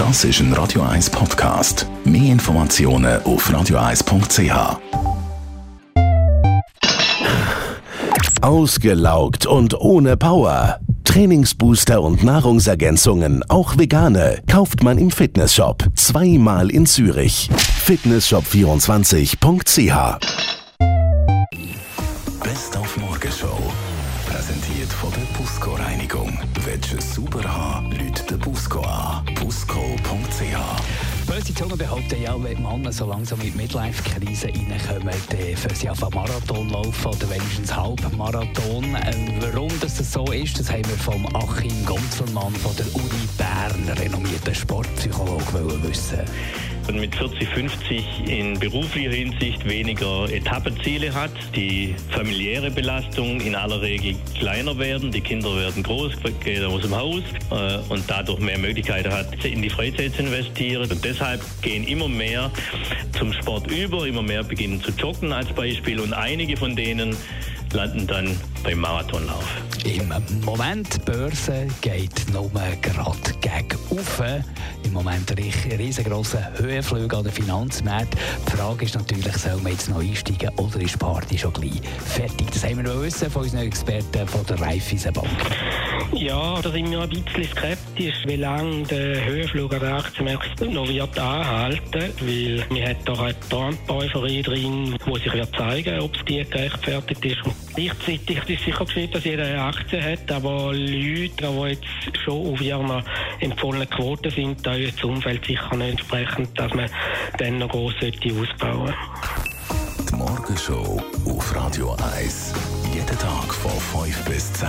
Das ist ein Radio 1 Podcast. Mehr Informationen auf radio1.ch. Ausgelaugt und ohne Power. Trainingsbooster und Nahrungsergänzungen, auch vegane, kauft man im Fitnessshop. Zweimal in Zürich. Fitnessshop24.ch Best auf Morgenshow. Präsentiert von der Busco Reinigung. Willst sauber haben, Leute den Busco an. Busco.ch Böse Zungen behaupten ja, wenn Männer so langsam in die Midlife-Krise reinkommen, dann fangen sie auf einen Marathon laufen oder wenigstens Halbmarathon. Ähm, warum das so ist, das haben wir vom Achim Gonzelmann von der Uni Bern, renommierten Sportpsychologe, wissen. Und mit 40, 50 in beruflicher Hinsicht weniger Etappenziele hat, die familiäre Belastung in aller Regel kleiner werden, die Kinder werden groß, gehen aus dem Haus äh, und dadurch mehr Möglichkeiten hat, in die Freizeit zu investieren. Und deshalb gehen immer mehr zum Sport über, immer mehr beginnen zu joggen als Beispiel und einige von denen landen dann beim Marathonlauf. Im Moment, Börse geht nur gerade gegen oben. Moment ein riesengroßer Höhenflug an den Finanzmärkten. Die Frage ist natürlich, soll man jetzt noch einsteigen oder ist die Party schon gleich fertig? Das haben wir wissen von unseren Experten von der Raiffeisenbank. Ja, da sind wir ein bisschen skeptisch, wie lange der Höhenflug an den Aktienmärkten noch wird anhalten weil wir hat da eine Trump-Euphorie drin, wo sich wird zeigen, ob es die gerechtfertigt ist. Gleichzeitig ist sicher geschehen, dass jeder eine Aktie hat, aber Leute, die jetzt schon auf ihrer empfohlenen Quote sind, da ist das Umfeld sicher nicht entsprechend, dass man dann noch gross sollte ausbauen Die Morgenshow auf Radio 1. Jeden Tag von 5 bis 10.